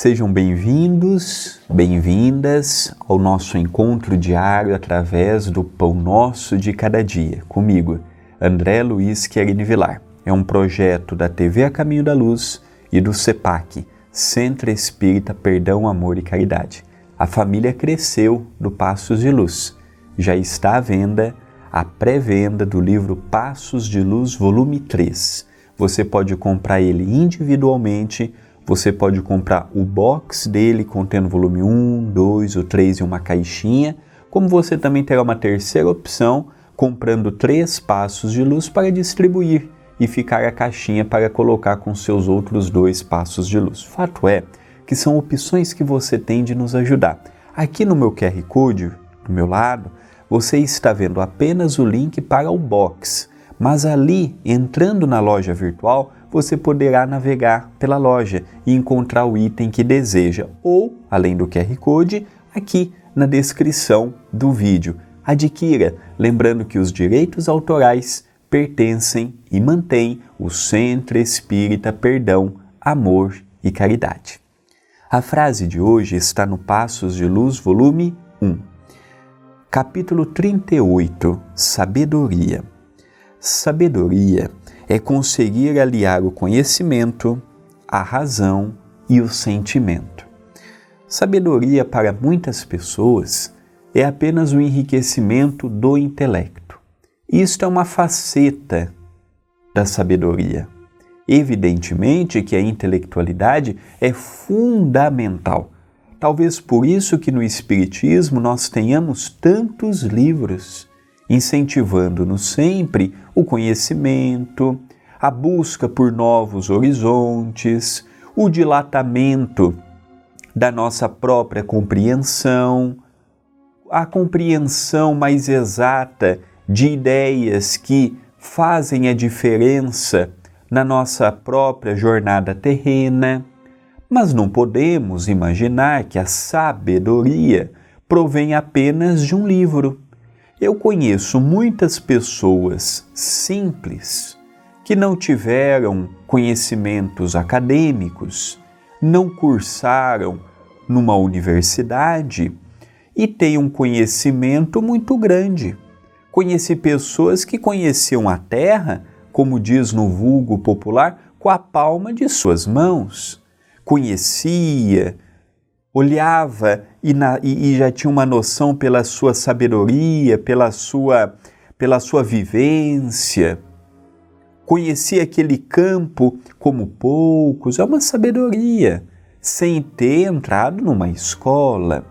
Sejam bem-vindos, bem-vindas ao nosso encontro diário através do Pão Nosso de Cada Dia, comigo, André Luiz Querini Vilar. É um projeto da TV A Caminho da Luz e do CEPAC, Centro Espírita Perdão, Amor e Caridade. A família cresceu do Passos de Luz. Já está à venda a pré-venda do livro Passos de Luz, volume 3. Você pode comprar ele individualmente você pode comprar o box dele contendo volume 1, 2 ou 3 em uma caixinha, como você também terá uma terceira opção comprando três passos de luz para distribuir e ficar a caixinha para colocar com seus outros dois passos de luz. Fato é que são opções que você tem de nos ajudar. Aqui no meu QR Code, do meu lado, você está vendo apenas o link para o box, mas ali, entrando na loja virtual, você poderá navegar pela loja e encontrar o item que deseja, ou, além do QR Code, aqui na descrição do vídeo. Adquira, lembrando que os direitos autorais pertencem e mantêm o Centro Espírita Perdão, Amor e Caridade. A frase de hoje está no Passos de Luz, volume 1. Capítulo 38 Sabedoria. Sabedoria é conseguir aliar o conhecimento, a razão e o sentimento. Sabedoria para muitas pessoas é apenas o enriquecimento do intelecto. Isto é uma faceta da sabedoria. Evidentemente que a intelectualidade é fundamental. Talvez por isso que no espiritismo nós tenhamos tantos livros incentivando-nos sempre o conhecimento, a busca por novos horizontes, o dilatamento da nossa própria compreensão, a compreensão mais exata de ideias que fazem a diferença na nossa própria jornada terrena. Mas não podemos imaginar que a sabedoria provém apenas de um livro eu conheço muitas pessoas simples que não tiveram conhecimentos acadêmicos, não cursaram numa universidade e têm um conhecimento muito grande. Conheci pessoas que conheciam a terra, como diz no vulgo popular, com a palma de suas mãos. Conhecia, olhava e, na, e, e, já tinha uma noção pela sua sabedoria, pela sua, pela sua vivência, conhecia aquele campo como poucos, é uma sabedoria, sem ter entrado numa escola.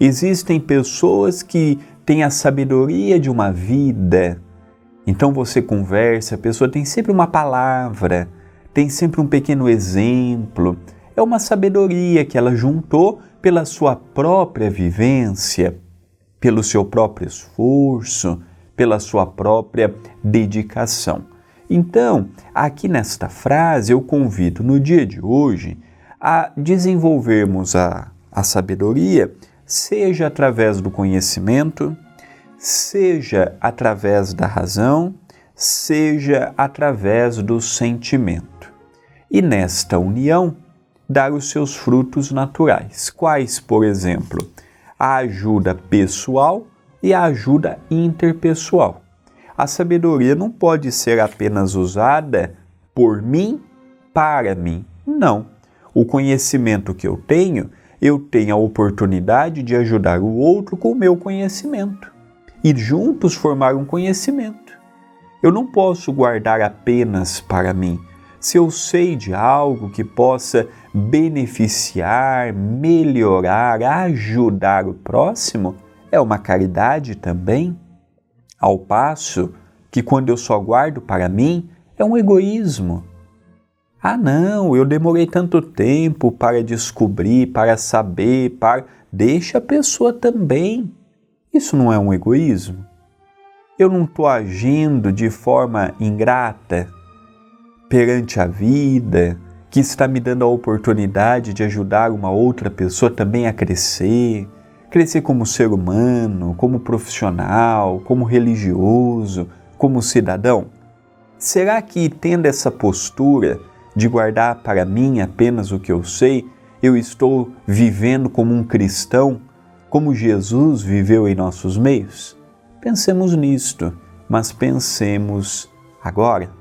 Existem pessoas que têm a sabedoria de uma vida. Então você conversa, a pessoa tem sempre uma palavra, tem sempre um pequeno exemplo é uma sabedoria que ela juntou pela sua própria vivência, pelo seu próprio esforço, pela sua própria dedicação. Então, aqui nesta frase, eu convido no dia de hoje a desenvolvermos a, a sabedoria, seja através do conhecimento, seja através da razão, seja através do sentimento. E nesta união, dar os seus frutos naturais. Quais, por exemplo? A ajuda pessoal e a ajuda interpessoal. A sabedoria não pode ser apenas usada por mim, para mim. Não. O conhecimento que eu tenho, eu tenho a oportunidade de ajudar o outro com o meu conhecimento e juntos formar um conhecimento. Eu não posso guardar apenas para mim se eu sei de algo que possa beneficiar, melhorar, ajudar o próximo, é uma caridade também. Ao passo que quando eu só guardo para mim, é um egoísmo. Ah, não, eu demorei tanto tempo para descobrir, para saber, para. Deixa a pessoa também. Isso não é um egoísmo? Eu não estou agindo de forma ingrata, perante a vida, que está me dando a oportunidade de ajudar uma outra pessoa também a crescer, crescer como ser humano, como profissional, como religioso, como cidadão? Será que tendo essa postura de guardar para mim apenas o que eu sei, Eu estou vivendo como um cristão, como Jesus viveu em nossos meios? Pensemos nisto, mas pensemos agora.